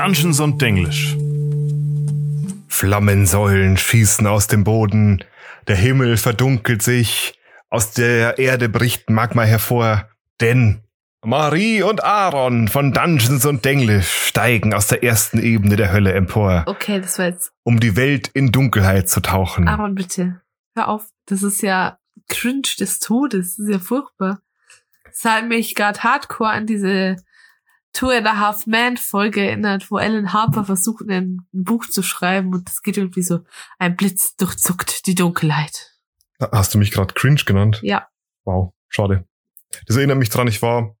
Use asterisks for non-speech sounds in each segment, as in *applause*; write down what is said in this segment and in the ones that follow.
Dungeons und Denglisch. Flammensäulen schießen aus dem Boden, der Himmel verdunkelt sich, aus der Erde bricht Magma hervor, denn Marie und Aaron von Dungeons und Denglisch steigen aus der ersten Ebene der Hölle empor, Okay, das war jetzt. um die Welt in Dunkelheit zu tauchen. Aaron, bitte. Hör auf. Das ist ja cringe des Todes. Das ist ja furchtbar. Das hat mich gerade hardcore an diese Two and a Half Man Folge erinnert, wo Alan Harper versucht, ein Buch zu schreiben und es geht irgendwie so, ein Blitz durchzuckt die Dunkelheit. Hast du mich gerade cringe genannt? Ja. Wow, schade. Das erinnert mich dran, ich war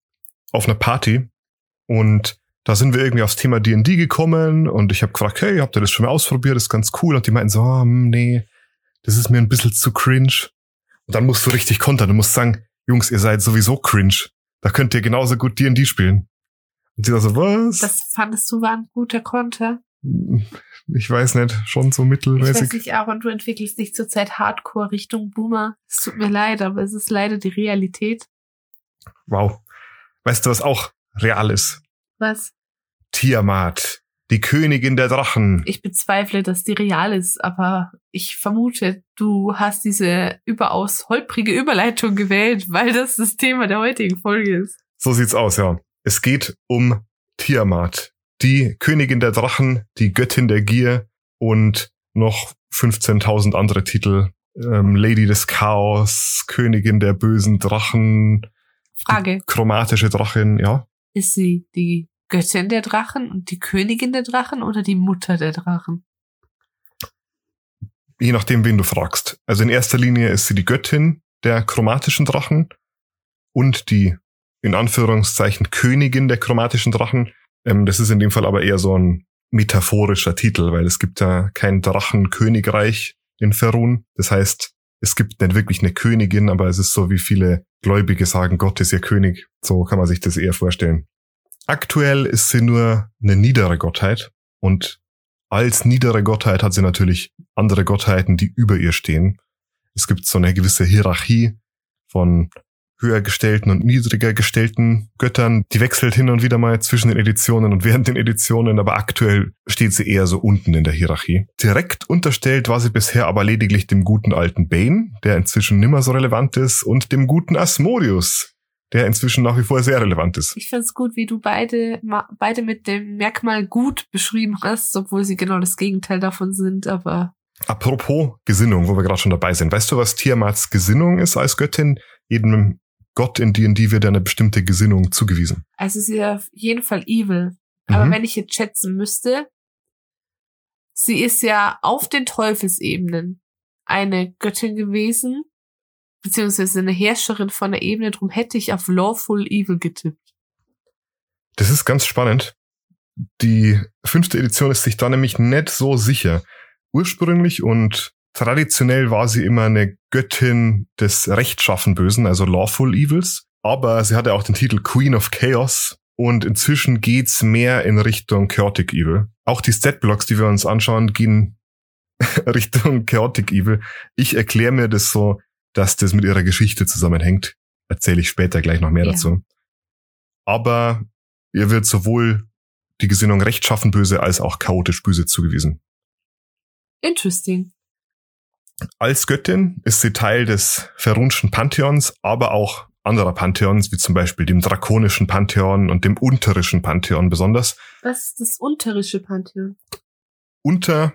auf einer Party und da sind wir irgendwie aufs Thema D&D gekommen und ich habe gefragt, hey, habt ihr das schon mal ausprobiert? Das ist ganz cool. Und die meinten so, hm, nee, das ist mir ein bisschen zu cringe. Und dann musst du richtig kontern. Du musst sagen, Jungs, ihr seid sowieso cringe. Da könnt ihr genauso gut D&D spielen. Und sie da so, was? Das fandest du war ein guter Konter. ich weiß nicht, schon so Ich weiß mittelmäßig. nicht, Aaron, du entwickelst dich zurzeit Hardcore Richtung Boomer. Es tut mir leid, aber es ist leider die Realität. Wow. Weißt du, was auch real ist? Was? Tiamat, die Königin der Drachen. Ich bezweifle, dass die real ist, aber ich vermute, du hast diese überaus holprige Überleitung gewählt, weil das das Thema der heutigen Folge ist. So sieht's aus, ja. Es geht um Tiamat, die Königin der Drachen, die Göttin der Gier und noch 15.000 andere Titel. Ähm, Lady des Chaos, Königin der bösen Drachen, Frage, chromatische Drachin, ja. ist sie die Göttin der Drachen und die Königin der Drachen oder die Mutter der Drachen? Je nachdem, wen du fragst. Also in erster Linie ist sie die Göttin der chromatischen Drachen und die, in Anführungszeichen, Königin der chromatischen Drachen. Ähm, das ist in dem Fall aber eher so ein metaphorischer Titel, weil es gibt ja kein Drachenkönigreich in Ferun. Das heißt, es gibt nicht wirklich eine Königin, aber es ist so, wie viele Gläubige sagen, Gott ist ihr König. So kann man sich das eher vorstellen. Aktuell ist sie nur eine niedere Gottheit und als niedere Gottheit hat sie natürlich andere Gottheiten, die über ihr stehen. Es gibt so eine gewisse Hierarchie von höher gestellten und niedriger gestellten Göttern. Die wechselt hin und wieder mal zwischen den Editionen und während den Editionen, aber aktuell steht sie eher so unten in der Hierarchie. Direkt unterstellt war sie bisher aber lediglich dem guten alten Bane, der inzwischen nimmer so relevant ist, und dem guten Asmodeus, der inzwischen nach wie vor sehr relevant ist. Ich find's gut, wie du beide, beide mit dem Merkmal gut beschrieben hast, obwohl sie genau das Gegenteil davon sind, aber Apropos Gesinnung, wo wir gerade schon dabei sind. Weißt du, was Tiamats Gesinnung ist als Göttin? Jedem Gott in D&D wird eine bestimmte Gesinnung zugewiesen. Also sie ist auf jeden Fall evil. Aber Mhm. wenn ich jetzt schätzen müsste, sie ist ja auf den Teufelsebenen eine Göttin gewesen, beziehungsweise eine Herrscherin von der Ebene, drum hätte ich auf Lawful Evil getippt. Das ist ganz spannend. Die fünfte Edition ist sich da nämlich nicht so sicher. Ursprünglich und traditionell war sie immer eine Göttin des rechtschaffen Bösen, also Lawful Evils. Aber sie hatte auch den Titel Queen of Chaos und inzwischen geht's mehr in Richtung Chaotic Evil. Auch die Statblocks, die wir uns anschauen, gehen *laughs* Richtung Chaotic Evil. Ich erkläre mir das so, dass das mit ihrer Geschichte zusammenhängt. Erzähle ich später gleich noch mehr Ja. dazu. Aber ihr wird sowohl die Gesinnung rechtschaffen böse als auch chaotisch böse zugewiesen. Interesting. Als Göttin ist sie Teil des Verunschen Pantheons, aber auch anderer Pantheons, wie zum Beispiel dem drakonischen Pantheon und dem unterischen Pantheon besonders. Was ist das unterische Pantheon? Unter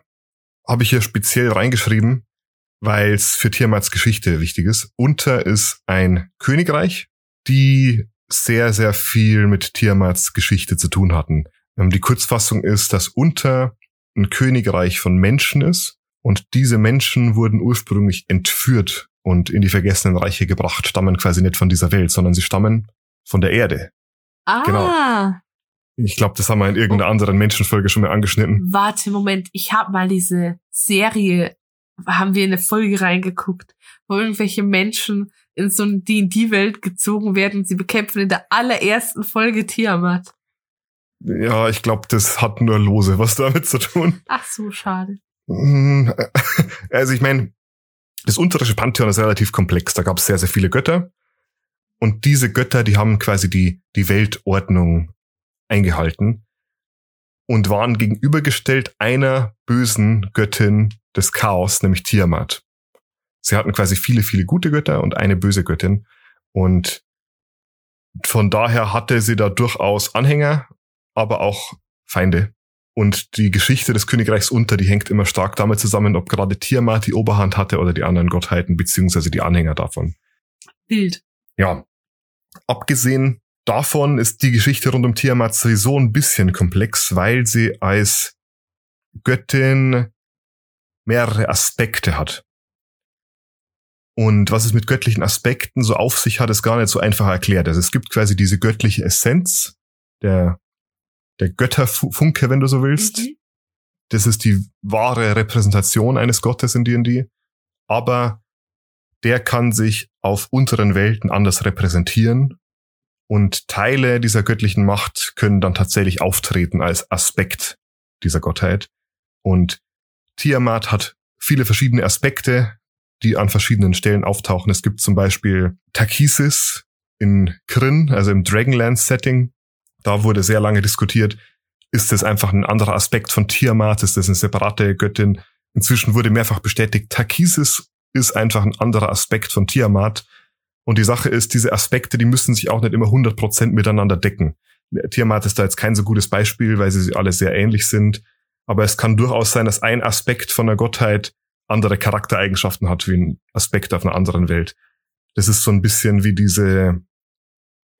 habe ich hier speziell reingeschrieben, weil es für Tiamats Geschichte wichtig ist. Unter ist ein Königreich, die sehr, sehr viel mit Tiamats Geschichte zu tun hatten. Ähm, Die Kurzfassung ist, dass Unter ein Königreich von Menschen ist und diese Menschen wurden ursprünglich entführt und in die vergessenen Reiche gebracht, stammen quasi nicht von dieser Welt, sondern sie stammen von der Erde. Ah, Genau. Ich glaube, das haben wir in irgendeiner anderen Menschenfolge schon mal angeschnitten. warte, Moment. Ich habe mal diese Serie, haben wir in eine Folge reingeguckt, wo irgendwelche Menschen in so eine D&D-Welt gezogen werden. Sie bekämpfen in der allerersten Folge Tiamat. Ja, ich glaube, das hat nur lose was damit zu tun. Ach so, schade. Mm, *laughs* Also ich meine, das unterische Pantheon ist relativ komplex. Da gab es sehr, sehr viele Götter. Und diese Götter, die haben quasi die, die Weltordnung eingehalten. und waren gegenübergestellt einer bösen Göttin des Chaos, nämlich Tiamat. Sie hatten quasi viele, viele gute Götter und eine böse Göttin. Und von daher hatte sie da durchaus Anhänger, aber auch Feinde. Und die Geschichte des Königreichs Unter, die hängt immer stark damit zusammen, ob gerade Tiamat die Oberhand hatte oder die anderen Gottheiten, beziehungsweise die Anhänger davon. Bild. Ja. Abgesehen davon ist die Geschichte rund um Tiamat sowieso ein bisschen komplex, weil sie als Göttin mehrere Aspekte hat. Und was es mit göttlichen Aspekten so auf sich hat, ist gar nicht so einfach erklärt. Also es gibt quasi diese göttliche Essenz, der, der Götterfunke, wenn du so willst. Mhm. Das ist die wahre Repräsentation eines Gottes in D&D. Aber der kann sich auf unteren Welten anders repräsentieren. Und Teile dieser göttlichen Macht können dann tatsächlich auftreten als Aspekt dieser Gottheit. Und Tiamat hat viele verschiedene Aspekte, die an verschiedenen Stellen auftauchen. Es gibt zum Beispiel Takisis in Kryn, also im Dragonlance-Setting. Da wurde sehr lange diskutiert, ist das einfach ein anderer Aspekt von Tiamat, ist das eine separate Göttin? Inzwischen wurde mehrfach bestätigt, Takisis ist einfach ein anderer Aspekt von Tiamat. Und die Sache ist, diese Aspekte, die müssen sich auch nicht immer 100% miteinander decken. Tiamat ist da jetzt kein so gutes Beispiel, weil sie alle sehr ähnlich sind. Aber es kann durchaus sein, dass ein Aspekt von der Gottheit andere Charaktereigenschaften hat wie ein Aspekt auf einer anderen Welt. Das ist so ein bisschen wie diese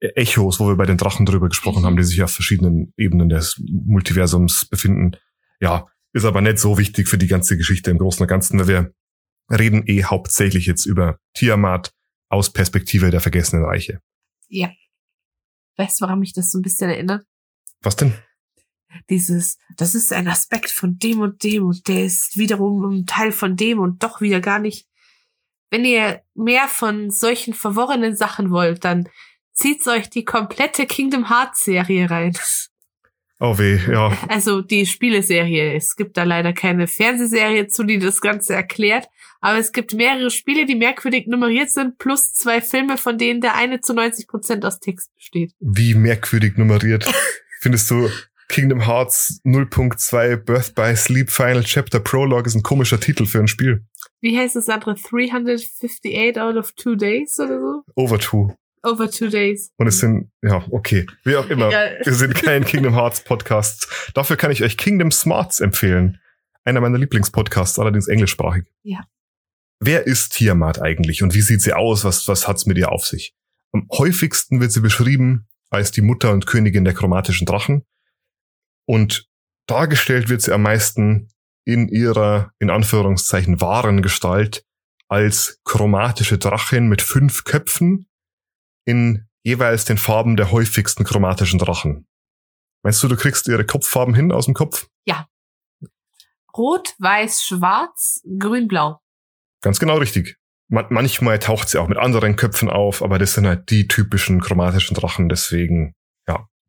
Echos, wo wir bei den Drachen drüber gesprochen haben, die sich auf verschiedenen Ebenen des Multiversums befinden. Ja, ist aber nicht so wichtig für die ganze Geschichte im Großen und Ganzen, weil wir reden eh hauptsächlich jetzt über Tiamat aus Perspektive der vergessenen Reiche. Ja. Weißt du, woran mich das so ein bisschen erinnert? Was denn? dieses, das ist ein Aspekt von dem und dem und der ist wiederum ein Teil von dem und doch wieder gar nicht. Wenn ihr mehr von solchen verworrenen Sachen wollt, dann zieht euch die komplette Kingdom Hearts Serie rein. Oh weh, ja. Also die Spieleserie. Es gibt da leider keine Fernsehserie zu, die das Ganze erklärt. Aber es gibt mehrere Spiele, die merkwürdig nummeriert sind, plus zwei Filme, von denen der eine zu 90 Prozent aus Text besteht. Wie merkwürdig nummeriert? *laughs* Findest du, Kingdom Hearts 0.2 Birth by Sleep Final Chapter Prologue ist ein komischer Titel für ein Spiel. Wie heißt das andere? 358 out of two days oder so? Over two. Over two days. Und es sind, ja, okay. Wie auch immer. Ja. Wir sind kein Kingdom Hearts Podcast. Dafür kann ich euch Kingdom Smarts empfehlen. Einer meiner Lieblingspodcasts, allerdings englischsprachig. Ja. Wer ist Tiamat eigentlich und wie sieht sie aus? Was, was hat's mit ihr auf sich? Am häufigsten wird sie beschrieben als die Mutter und Königin der chromatischen Drachen und dargestellt wird sie am meisten in ihrer, in Anführungszeichen, wahren Gestalt als chromatische Drachin mit fünf Köpfen in jeweils den Farben der häufigsten chromatischen Drachen. Meinst du, du kriegst ihre Kopffarben hin aus dem Kopf? Ja. Rot, weiß, schwarz, grün, blau. Ganz genau richtig. Man manchmal taucht sie auch mit anderen Köpfen auf, aber das sind halt die typischen chromatischen Drachen, deswegen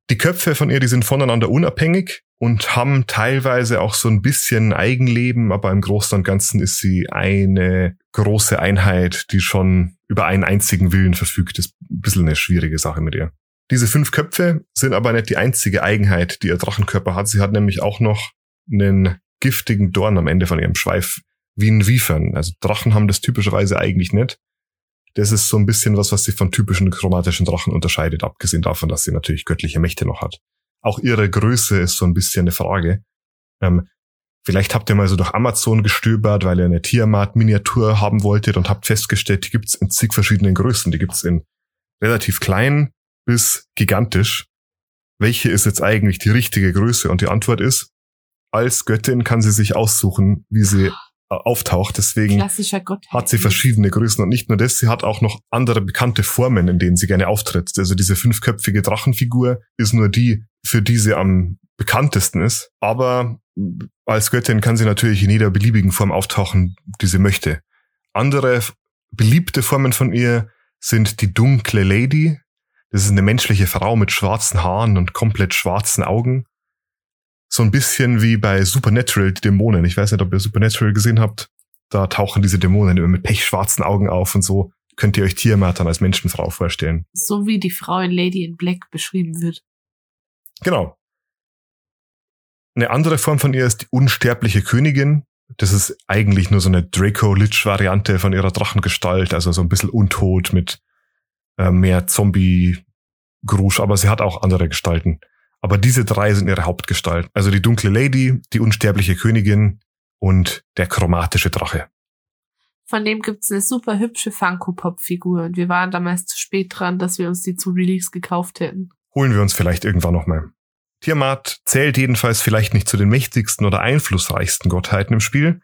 die Köpfe von ihr, die sind voneinander unabhängig und haben teilweise auch so ein bisschen Eigenleben, aber im Großen und Ganzen ist sie eine große Einheit, die schon über einen einzigen Willen verfügt. Das ist ein bisschen eine schwierige Sache mit ihr. Diese fünf Köpfe sind aber nicht die einzige Eigenheit, die ihr Drachenkörper hat. Sie hat nämlich auch noch einen giftigen Dorn am Ende von ihrem Schweif, wie ein Wiefern. Also Drachen haben das typischerweise eigentlich nicht das ist so ein bisschen was, was sie von typischen chromatischen Drachen unterscheidet, abgesehen davon, dass sie natürlich göttliche Mächte noch hat. Auch ihre Größe ist so ein bisschen eine Frage. Ähm, vielleicht habt ihr mal so durch Amazon gestöbert, weil ihr eine Tiamat-Miniatur haben wolltet und habt festgestellt, die gibt's in zig verschiedenen Größen. Die gibt's in relativ klein bis gigantisch. Welche ist jetzt eigentlich die richtige Größe? Und die Antwort ist, als Göttin kann sie sich aussuchen, wie sie auftaucht. Deswegen hat sie verschiedene Größen und nicht nur das, sie hat auch noch andere bekannte Formen, in denen sie gerne auftritt. Also diese fünfköpfige Drachenfigur ist nur die, für die sie am bekanntesten ist. Aber als Göttin kann sie natürlich in jeder beliebigen Form auftauchen, die sie möchte. Andere beliebte Formen von ihr sind die dunkle Lady. Das ist eine menschliche Frau mit schwarzen Haaren und komplett schwarzen Augen so ein bisschen wie bei Supernatural, die Dämonen. Ich weiß nicht, ob ihr Supernatural gesehen habt. Da tauchen diese Dämonen immer mit pechschwarzen Augen auf und so. Könnt ihr euch Tiamat als Menschenfrau vorstellen. So wie die Frau in Lady in Black beschrieben wird. Genau. Eine andere Form von ihr ist die unsterbliche Königin. Das ist eigentlich nur so eine Draco-Lich-Variante von ihrer Drachengestalt, also so ein bisschen untot mit äh, mehr Zombie-Grusch, aber sie hat auch andere Gestalten. Aber diese drei sind ihre Hauptgestalten. Also die dunkle Lady, die unsterbliche Königin und der chromatische Drache. Von dem gibt's eine super hübsche Funko-Pop-Figur und wir waren damals zu spät dran, dass wir uns die zu Release gekauft hätten. Holen wir uns vielleicht irgendwann nochmal. Tiamat zählt jedenfalls vielleicht nicht zu den mächtigsten oder einflussreichsten Gottheiten im Spiel,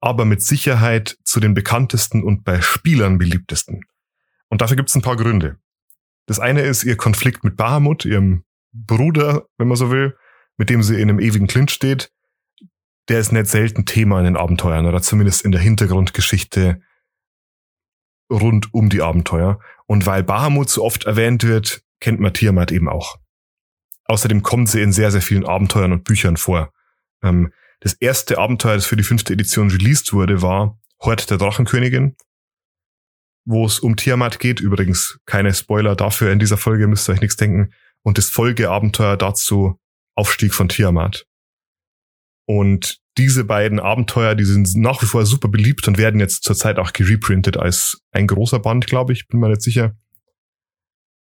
aber mit Sicherheit zu den bekanntesten und bei Spielern beliebtesten. Und dafür gibt's ein paar Gründe. Das eine ist ihr Konflikt mit Bahamut, ihrem Bruder, wenn man so will, mit dem sie in einem ewigen Clinch steht. Der ist nicht selten Thema in den Abenteuern oder zumindest in der Hintergrundgeschichte rund um die Abenteuer. Und weil Bahamut so oft erwähnt wird, kennt man Tiamat eben auch. Außerdem kommt sie in sehr, sehr vielen Abenteuern und Büchern vor. Ähm, das erste Abenteuer, das für die fünfte Edition released wurde, war Hort der Drachenkönigin, wo es um Tiamat geht. Übrigens keine Spoiler dafür in dieser Folge, müsst ihr euch nichts denken. Und das Folgeabenteuer dazu Aufstieg von Tiamat. Und diese beiden Abenteuer, die sind nach wie vor super beliebt und werden jetzt zurzeit auch gereprintet als ein großer Band, glaube ich, bin mir nicht sicher.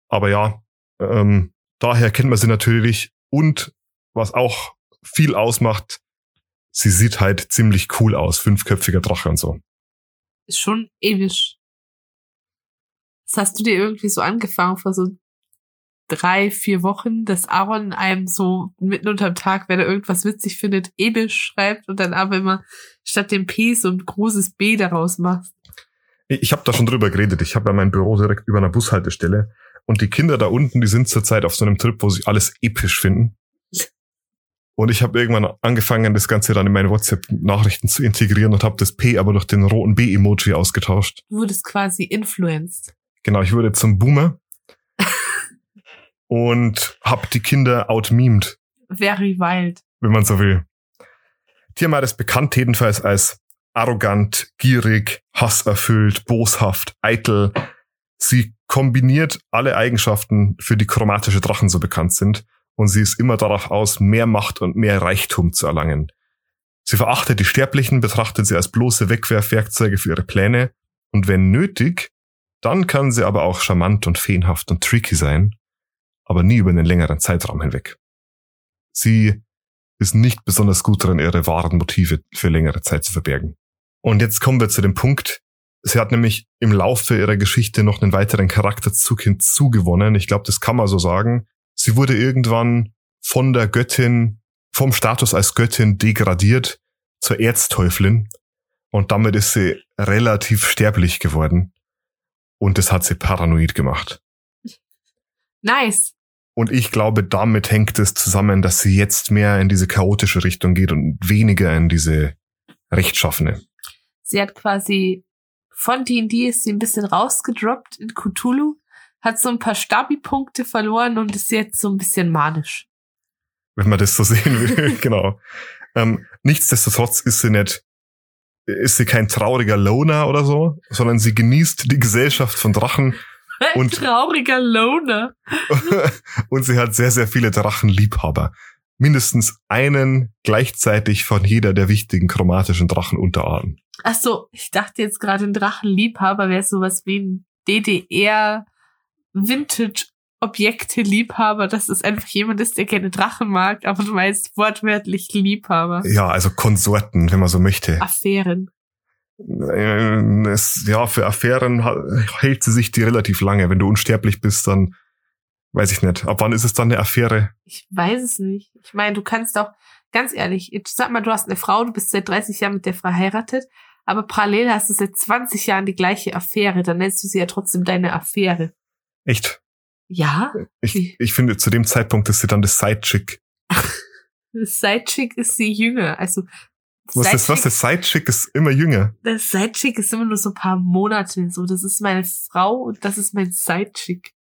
Aber ja, ähm, daher kennt man sie natürlich. Und was auch viel ausmacht, sie sieht halt ziemlich cool aus. Fünfköpfiger Drache und so. Ist schon ewig. Das hast du dir irgendwie so angefangen vor so drei, vier Wochen, dass Aaron einem so mitten unterm Tag, wenn er irgendwas witzig findet, ebisch schreibt und dann aber immer statt dem P so ein großes B daraus macht. Ich habe da schon drüber geredet. Ich habe ja mein Büro direkt über einer Bushaltestelle und die Kinder da unten, die sind zurzeit auf so einem Trip, wo sie alles episch finden. Und ich habe irgendwann angefangen, das Ganze dann in meine WhatsApp-Nachrichten zu integrieren und habe das P aber durch den roten B-Emoji ausgetauscht. Du wurdest quasi influenced. Genau, ich wurde zum Boomer *laughs* und hab die Kinder outmemed. Very wild. Wenn man so will. Tiamat ist bekannt jedenfalls als arrogant, gierig, hasserfüllt, boshaft, eitel. Sie kombiniert alle Eigenschaften, für die chromatische Drachen so bekannt sind, und sie ist immer darauf aus, mehr Macht und mehr Reichtum zu erlangen. Sie verachtet die Sterblichen, betrachtet sie als bloße Wegwerfwerkzeuge für ihre Pläne, und wenn nötig, dann kann sie aber auch charmant und feenhaft und tricky sein, aber nie über einen längeren Zeitraum hinweg. Sie ist nicht besonders gut darin, ihre wahren Motive für längere Zeit zu verbergen. Und jetzt kommen wir zu dem Punkt, Sie hat nämlich im Laufe ihrer Geschichte noch einen weiteren Charakterzug hinzugewonnen. Ich glaube, das kann man so sagen. Sie wurde irgendwann von der Göttin, vom Status als Göttin degradiert zur Erzteufelin. Und damit ist sie relativ sterblich geworden. Und das hat sie paranoid gemacht. Nice. Und ich glaube, damit hängt es zusammen, dass sie jetzt mehr in diese chaotische Richtung geht und weniger in diese rechtschaffene. Sie hat quasi von D&D ist sie ein bisschen rausgedroppt in Cthulhu, hat so ein paar Stabi-Punkte verloren und ist jetzt so ein bisschen manisch. Wenn man das so *laughs* sehen will, genau. Ähm, nichtsdestotrotz ist sie nicht, ist sie kein trauriger Loner oder so, sondern sie genießt die Gesellschaft von Drachen. Ein und, trauriger Loner. *laughs* und sie hat sehr, sehr viele Drachenliebhaber. Mindestens einen gleichzeitig von jeder der wichtigen chromatischen Drachenunterarten. Ach so, ich dachte jetzt gerade ein Drachenliebhaber wäre sowas wie ein DDR Vintage Objekte Liebhaber, dass es einfach jemand ist, der gerne Drachen mag, aber du meinst wortwörtlich Liebhaber. Ja, also Konsorten, wenn man so möchte. Affären. Äh, es, ja, für Affären hält sie sich die relativ lange. Wenn du unsterblich bist, dann weiß ich nicht. Ab wann ist es dann eine Affäre? Ich weiß es nicht. Ich meine, du kannst doch, ganz ehrlich, jetzt sag mal, du hast eine Frau, du bist seit 30 Jahren mit der verheiratet, aber parallel hast du seit 20 Jahren die gleiche Affäre, dann nennst du sie ja trotzdem deine Affäre. Echt? Ja? Ich, ich finde, zu dem Zeitpunkt ist sie dann das Sidechick. *laughs* das Sidechick ist sie jünger, also was ist was? Das Sidechick ist immer jünger. Das Sidechick ist immer nur so ein paar Monate. So, das ist meine Frau und das ist mein Sidechick.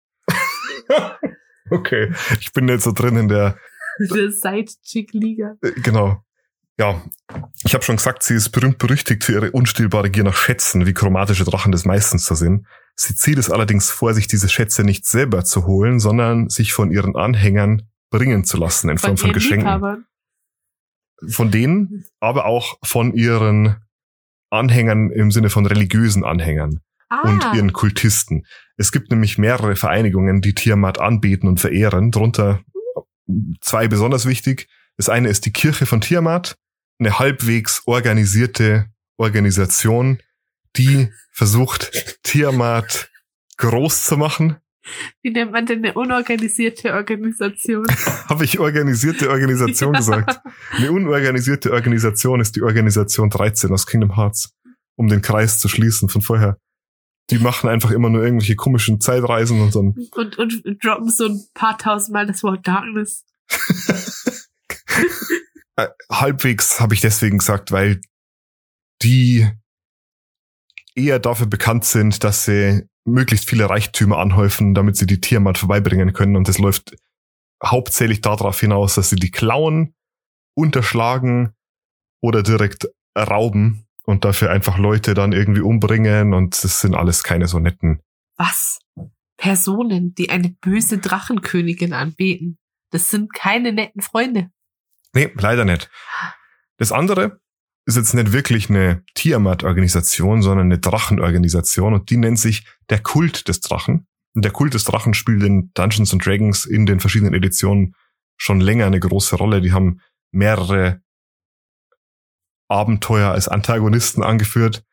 *laughs* okay. Ich bin jetzt so drin in der. *laughs* der Sidechick-Liga. Äh, genau. Ja, ich habe schon gesagt, sie ist berühmt berüchtigt für ihre unstillbare Gier nach Schätzen, wie chromatische Drachen das meistens so sind. Sie zieht es allerdings vor, sich diese Schätze nicht selber zu holen, sondern sich von ihren Anhängern bringen zu lassen in Form von, von Geschenken. Liebhabern. Von denen, aber auch von ihren Anhängern im Sinne von religiösen Anhängern Ah, und ihren Kultisten. Es gibt nämlich mehrere Vereinigungen, die Tiamat anbeten und verehren, darunter zwei besonders wichtig. Das eine ist die Kirche von Tiamat, eine halbwegs organisierte Organisation, die versucht, Tiamat groß zu machen. wie nennt man denn eine unorganisierte Organisation? *laughs* Habe ich organisierte Organisation gesagt? Eine unorganisierte Organisation ist die Organisation 13 aus Kingdom Hearts, um den Kreis zu schließen von vorher. Die machen einfach immer nur irgendwelche komischen Zeitreisen und dann Und, und droppen so ein paar tausendmal das Wort Darkness. *laughs* halbwegs habe ich deswegen gesagt, weil die eher dafür bekannt sind, dass sie möglichst viele Reichtümer anhäufen, damit sie die Tiamat vorbeibringen können. Und das läuft hauptsächlich darauf hinaus, dass sie die klauen, unterschlagen oder direkt rauben und dafür einfach Leute dann irgendwie umbringen. Und das sind alles keine so netten. Was? Personen, die eine böse Drachenkönigin anbeten. Das sind keine netten Freunde. Nee, leider nicht. Das andere ist jetzt nicht wirklich eine Tiamat-Organisation, sondern eine Drachenorganisation und die nennt sich der Kult des Drachen. Und der Kult des Drachen spielt in Dungeons and Dragons in den verschiedenen Editionen schon länger eine große Rolle. Die haben mehrere Abenteuer als Antagonisten angeführt.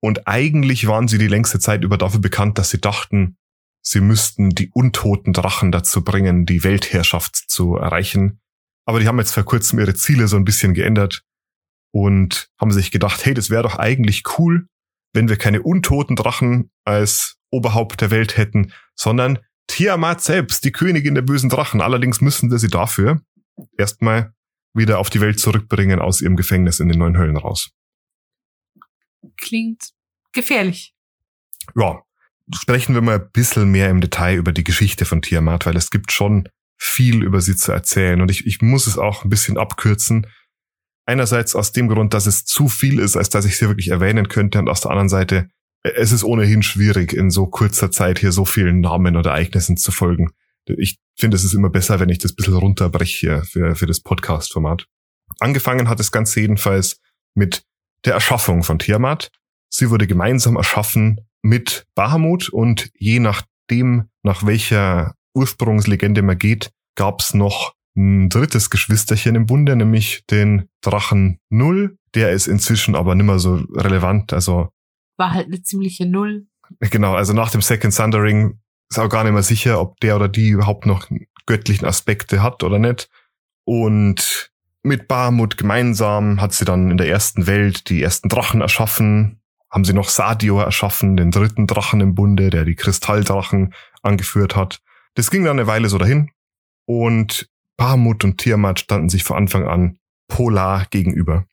Und eigentlich waren sie die längste Zeit über dafür bekannt, dass sie dachten, sie müssten die untoten Drachen dazu bringen, die Weltherrschaft zu erreichen. Aber die haben jetzt vor kurzem ihre Ziele so ein bisschen geändert und haben sich gedacht, hey, das wäre doch eigentlich cool, wenn wir keine untoten Drachen als Oberhaupt der Welt hätten, sondern Tiamat selbst, die Königin der bösen Drachen. Allerdings müssen wir sie dafür erstmal wieder auf die Welt zurückbringen aus ihrem Gefängnis in den neuen Höllen raus. Klingt gefährlich. Ja, sprechen wir mal ein bisschen mehr im Detail über die Geschichte von Tiamat, weil es gibt schon viel über sie zu erzählen und ich, ich muss es auch ein bisschen abkürzen. Einerseits aus dem Grund, dass es zu viel ist, als dass ich sie wirklich erwähnen könnte und aus der anderen Seite, es ist ohnehin schwierig, in so kurzer Zeit hier so vielen Namen oder Ereignissen zu folgen. Ich finde, es ist immer besser, wenn ich das ein bisschen runterbreche hier für, für das Podcast-Format. Angefangen hat das Ganze jedenfalls mit der Erschaffung von Tiamat. Sie wurde gemeinsam erschaffen mit Bahamut und je nachdem, nach welcher Ursprungslegende man geht, gab es noch ein drittes Geschwisterchen im Bunde, nämlich den Drachen Null. Der ist inzwischen aber nimmer so relevant. Also War halt eine ziemliche Null. genau, also nach dem Second Thundering ist auch gar nicht mehr sicher, ob der oder die überhaupt noch göttlichen Aspekte hat oder nicht. Und mit Bahamut gemeinsam hat sie dann in der ersten Welt die ersten Drachen erschaffen. Haben sie noch Sadio erschaffen, den dritten Drachen im Bunde, der die Kristalldrachen angeführt hat. Das ging dann eine Weile so dahin. Und Bahamut und Tiamat standen sich von Anfang an polar gegenüber.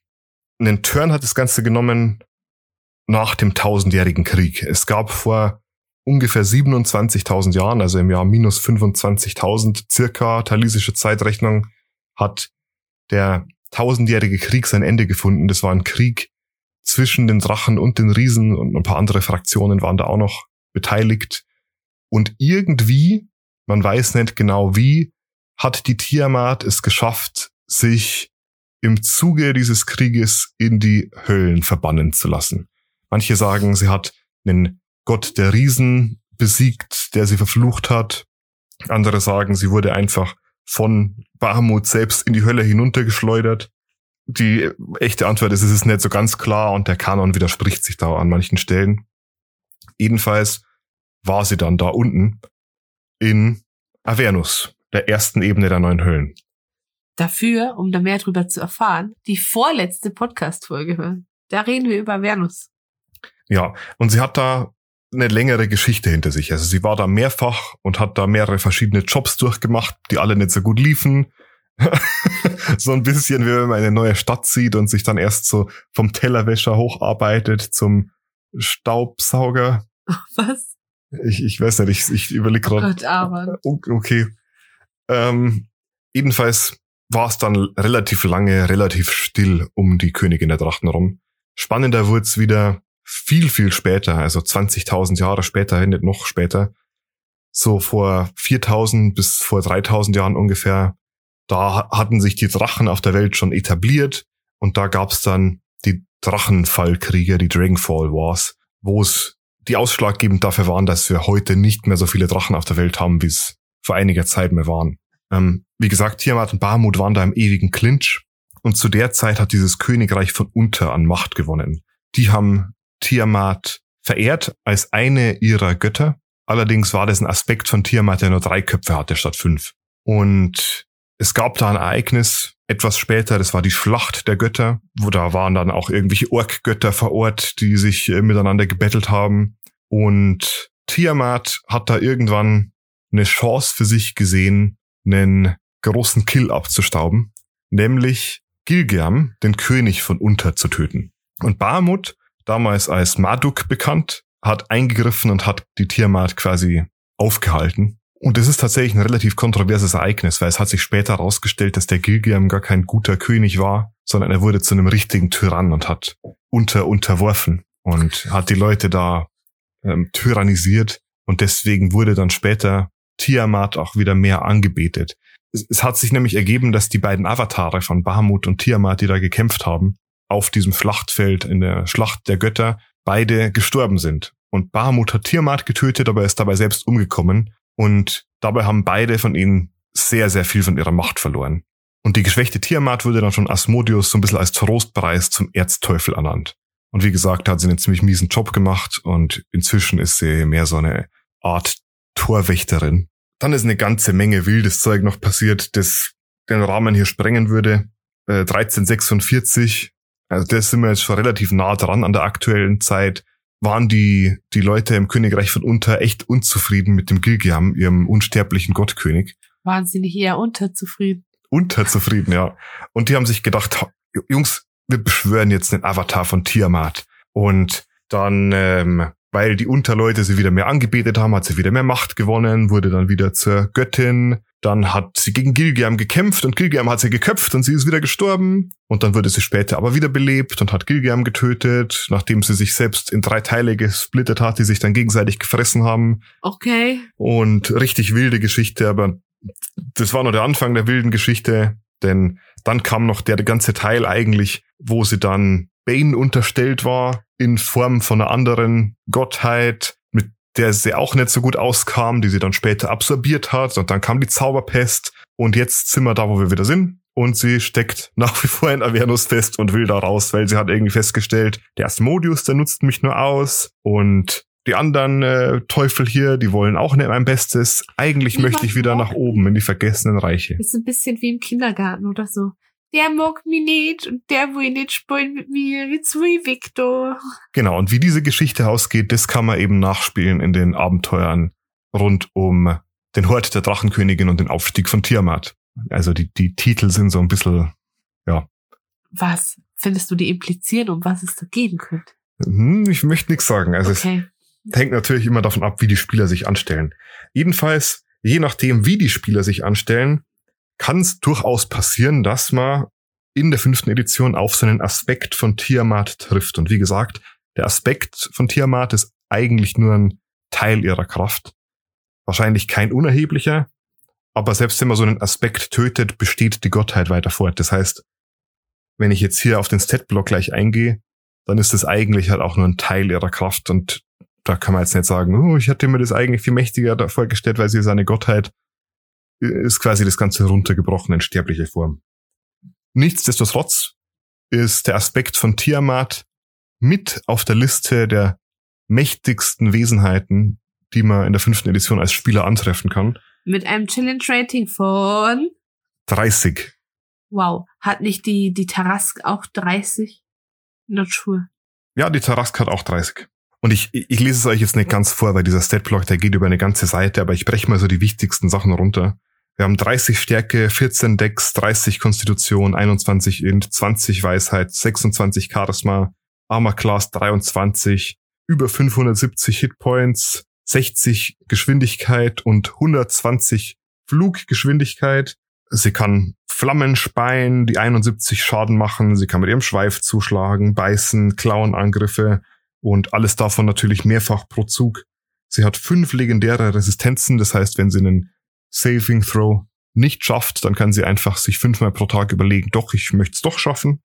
Einen Turn hat das Ganze genommen nach dem tausendjährigen Krieg. Es gab vor ungefähr 27.000 Jahren, also im Jahr minus 25.000 circa talisische Zeitrechnung, hat der tausendjährige Krieg sein Ende gefunden. Das war ein Krieg zwischen den Drachen und den Riesen und ein paar andere Fraktionen waren da auch noch beteiligt. Und irgendwie, man weiß nicht genau wie, hat die Tiamat es geschafft, sich im Zuge dieses Krieges in die Höllen verbannen zu lassen. Manche sagen, sie hat einen Gott der Riesen besiegt, der sie verflucht hat. Andere sagen, sie wurde einfach von Bahamut selbst in die Hölle hinuntergeschleudert. Die echte Antwort ist, es ist nicht so ganz klar und der Kanon widerspricht sich da an manchen Stellen. Jedenfalls war sie dann da unten in Avernus, der ersten Ebene der neuen Höllen. Dafür, um da mehr drüber zu erfahren, die vorletzte Podcast-Folge hören. Da reden wir über Venus. Ja, und sie hat da eine längere Geschichte hinter sich. Also sie war da mehrfach und hat da mehrere verschiedene Jobs durchgemacht, die alle nicht so gut liefen. *laughs* so ein bisschen, wie wenn man eine neue Stadt sieht und sich dann erst so vom Tellerwäscher hocharbeitet zum Staubsauger. *laughs* Was? Ich, ich weiß nicht, ich, ich überlege Oh gerade. Gott, aber. Okay. Ähm, jedenfalls war es dann relativ lange, relativ still um die Königin der Drachen rum. Spannender wurde es wieder viel, viel später, also 20.000 Jahre später, nicht noch später. So vor 4.000 bis vor 3.000 Jahren ungefähr. da hatten sich die Drachen auf der Welt schon etabliert und da gab's dann die Drachenfallkriege, die Dragonfall Wars, wo es die ausschlaggebend dafür waren, dass wir heute nicht mehr so viele Drachen auf der Welt haben, wie es vor einiger Zeit mehr waren. Ähm, wie gesagt, Tiamat und Bahamut waren da im ewigen Clinch und zu der Zeit hat dieses Königreich von Unter an Macht gewonnen. Die haben Tiamat verehrt als eine ihrer Götter. Allerdings war das ein Aspekt von Tiamat, der nur drei Köpfe hatte statt fünf. Und es gab da ein Ereignis etwas später, das war die Schlacht der Götter, wo da waren dann auch irgendwelche Orkgötter vor Ort, die sich äh, miteinander gebettelt haben. Und Tiamat hat da irgendwann eine Chance für sich gesehen, einen großen Kill abzustauben, nämlich Gilgam, den König von Unter, zu töten. Und Bahamut, damals als Marduk bekannt, hat eingegriffen und hat die Tiamat quasi aufgehalten und das ist tatsächlich ein relativ kontroverses Ereignis, weil es hat sich später herausgestellt, dass der Gilgiam gar kein guter König war, sondern er wurde zu einem richtigen Tyrann und hat unter unterworfen und hat die Leute da ähm, tyrannisiert und deswegen wurde dann später Tiamat auch wieder mehr angebetet. Es, es hat sich nämlich ergeben, dass die beiden Avatare von Bahamut und Tiamat, die da gekämpft haben, auf diesem Schlachtfeld in der Schlacht der Götter, beide gestorben sind. Und Bahamut hat Tiamat getötet, aber er ist dabei selbst umgekommen und dabei haben beide von ihnen sehr, sehr viel von ihrer Macht verloren. Und die geschwächte Tiamat wurde dann von Asmodius so ein bisschen als Trostpreis zum Erzteufel ernannt. Und wie gesagt, hat sie einen ziemlich miesen Job gemacht und inzwischen ist sie mehr so eine Art Torwächterin. Dann ist eine ganze Menge wildes Zeug noch passiert, das den Rahmen hier sprengen würde. Äh, 1346, also das sind wir jetzt schon relativ nah dran an der aktuellen Zeit waren die, die Leute im Königreich von Unter echt unzufrieden mit dem Gilgiam, ihrem unsterblichen Gottkönig. Waren sie nicht eher unterzufrieden? Unterzufrieden, ja. Und die haben sich gedacht, Jungs, wir beschwören jetzt den Avatar von Tiamat. Und dann, ähm, weil die Unterleute sie wieder mehr angebetet haben, hat sie wieder mehr Macht gewonnen, wurde dann wieder zur Göttin dann hat sie gegen Gilgiam gekämpft und Gilgiam hat sie geköpft und sie ist wieder gestorben. Und dann wurde sie später aber wieder belebt und hat Gilgiam getötet, nachdem sie sich selbst in drei Teile gesplittet hat, die sich dann gegenseitig gefressen haben. Okay. Und richtig wilde Geschichte, aber das war nur der Anfang der wilden Geschichte, denn dann kam noch der ganze Teil eigentlich, wo sie dann Bane unterstellt war in Form von einer anderen Gottheit der sie auch nicht so gut auskam, die sie dann später absorbiert hat. Und dann kam die Zauberpest. Und jetzt sind wir da, wo wir wieder sind. Und sie steckt *laughs* nach wie vor in Avernus fest und will da raus, weil sie hat irgendwie festgestellt, der Asmodius, der nutzt mich nur aus. Und die anderen äh, Teufel hier, die wollen auch nicht mein Bestes. Eigentlich möchte ich wieder nach oben in die vergessenen Reiche. Ist ein bisschen wie im Kindergarten oder so der mag mich nicht und der will nicht spielen mit mir, jetzt will Victor. Genau, und wie diese Geschichte ausgeht, das kann man eben nachspielen in den Abenteuern rund um den Hort der Drachenkönigin und den Aufstieg von Tiamat. Also die, die Titel sind so ein bisschen, ja. Was findest du, die implizieren, um was es da geben könnte? Hm, ich möchte nichts sagen. Also okay. es hängt natürlich immer davon ab, wie die Spieler sich anstellen. Jedenfalls, je nachdem, wie die Spieler sich anstellen, kann es durchaus passieren, dass man in der fünften Edition auf so einen Aspekt von Tiamat trifft. Und wie gesagt, der Aspekt von Tiamat ist eigentlich nur ein Teil ihrer Kraft. Wahrscheinlich kein unerheblicher, aber selbst wenn man so einen Aspekt tötet, besteht die Gottheit weiter fort. Das heißt, wenn ich jetzt hier auf den Statblock gleich eingehe, dann ist das eigentlich halt auch nur ein Teil ihrer Kraft und da kann man jetzt nicht sagen, oh, ich hatte mir das eigentlich viel mächtiger vorgestellt, weil sie ist eine Gottheit ist quasi das Ganze runtergebrochen in sterbliche Form. Nichtsdestotrotz ist der Aspekt von Tiamat mit auf der Liste der mächtigsten Wesenheiten, die man in der fünften Edition als Spieler antreffen kann. Mit einem Challenge Rating von 30. Wow. Hat nicht die, die Tarask auch 30? Not sure. Ja, die Tarask hat auch 30. Und ich, ich lese es euch jetzt nicht ganz vor, weil dieser Statblock, der geht über eine ganze Seite, aber ich breche mal so die wichtigsten Sachen runter. Wir haben 30 Stärke, 14 Dex, 30 Konstitution, 21 Int, 20 Weisheit, 26 Charisma, Armor Class 23, über 570 Hitpoints, 60 Geschwindigkeit und 120 Fluggeschwindigkeit. Sie kann Flammen speien, die 71 Schaden machen. Sie kann mit ihrem Schweif zuschlagen, beißen, Klauenangriffe und alles davon natürlich mehrfach pro Zug. Sie hat fünf legendäre Resistenzen, das heißt, wenn sie einen Saving Throw nicht schafft, dann kann sie einfach sich fünfmal pro Tag überlegen, doch, ich möchte es doch schaffen.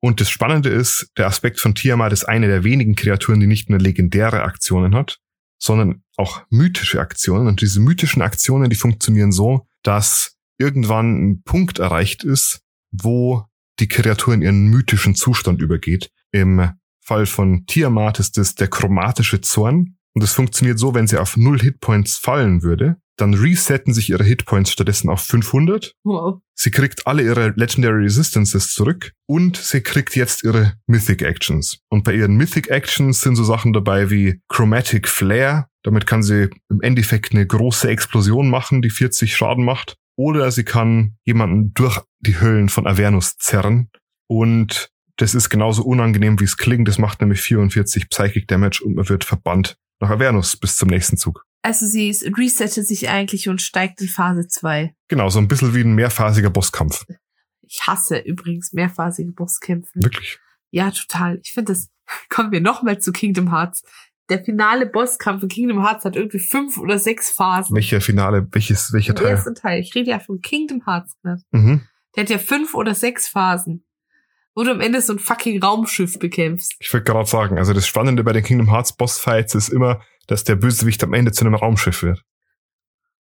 Und das Spannende ist, der Aspekt von Tiamat ist eine der wenigen Kreaturen, die nicht nur legendäre Aktionen hat, sondern auch mythische Aktionen. Und diese mythischen Aktionen, die funktionieren so, dass irgendwann ein Punkt erreicht ist, wo die Kreatur in ihren mythischen Zustand übergeht. Im Fall von Tiamat ist es der chromatische Zorn. Und es funktioniert so, wenn sie auf null Hitpoints fallen würde, dann resetten sich ihre Hitpoints stattdessen auf 500. Wow. Sie kriegt alle ihre Legendary Resistances zurück und sie kriegt jetzt ihre Mythic Actions. Und bei ihren Mythic Actions sind so Sachen dabei wie Chromatic Flare. Damit kann sie im Endeffekt eine große Explosion machen, die 40 Schaden macht. Oder sie kann jemanden durch die Höllen von Avernus zerren. Und das ist genauso unangenehm, wie es klingt. Das macht nämlich 44 Psychic Damage und man wird verbannt nach Avernus bis zum nächsten Zug. Also sie resettet sich eigentlich und steigt in Phase 2. Genau, so ein bisschen wie ein mehrphasiger Bosskampf. Ich hasse übrigens mehrphasige Bosskämpfe. Wirklich. Ja, total. Ich finde das, *laughs* kommen wir nochmal zu Kingdom Hearts. Der finale Bosskampf in Kingdom Hearts hat irgendwie fünf oder sechs Phasen. Welcher Finale, welches, welcher Teil? ersten Teil. Ich rede ja von Kingdom Hearts gerade. Mhm. Der hat ja fünf oder sechs Phasen. Wo du am Ende so ein fucking Raumschiff bekämpfst. Ich wollte gerade sagen, also das Spannende bei den Kingdom Hearts Bossfights ist immer, dass der Bösewicht am Ende zu einem Raumschiff wird.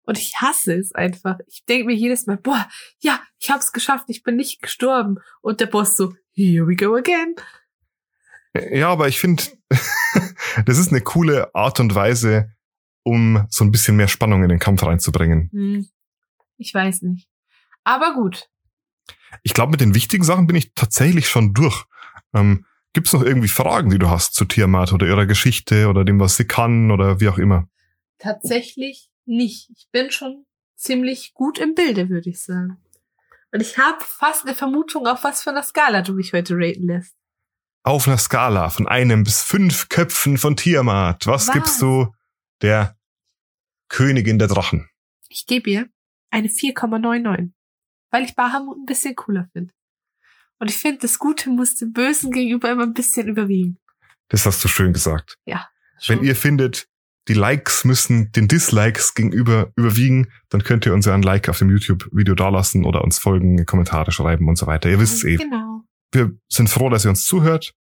Und ich hasse es einfach. Ich denke mir jedes Mal, boah, ja, ich hab's geschafft, ich bin nicht gestorben. Und der Boss so, here we go again. Ja, aber ich finde, *laughs* das ist eine coole Art und Weise, um so ein bisschen mehr Spannung in den Kampf reinzubringen. Hm, ich weiß nicht. Aber gut. Ich glaube, mit den wichtigen Sachen bin ich tatsächlich schon durch. Ähm, Gibt es noch irgendwie Fragen, die du hast zu Tiamat oder ihrer Geschichte oder dem, was sie kann oder wie auch immer? Tatsächlich nicht. Ich bin schon ziemlich gut im Bilde, würde ich sagen. Und ich habe fast eine Vermutung, auf was für einer Skala du mich heute raten lässt. Auf einer Skala von einem bis fünf Köpfen von Tiamat, was, Was? gibst du der Königin der Drachen? Ich gebe ihr eine 4,99. Weil ich Bahamut ein bisschen cooler finde. Und ich finde, das Gute muss dem Bösen gegenüber immer ein bisschen überwiegen. Das hast du schön gesagt. Schon. Wenn ihr findet, die Likes müssen den Dislikes gegenüber überwiegen, dann könnt ihr uns ja ein Like auf dem YouTube-Video dalassen oder uns folgen, Kommentare schreiben und so weiter. Ihr wisst es eh. Genau. Wir sind froh, dass ihr uns zuhört.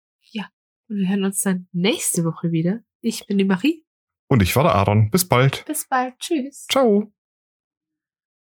Und wir hören uns dann nächste Woche wieder. Ich bin die Marie. Und ich war der Aaron. Bis bald. Bis bald. Tschüss. Ciao.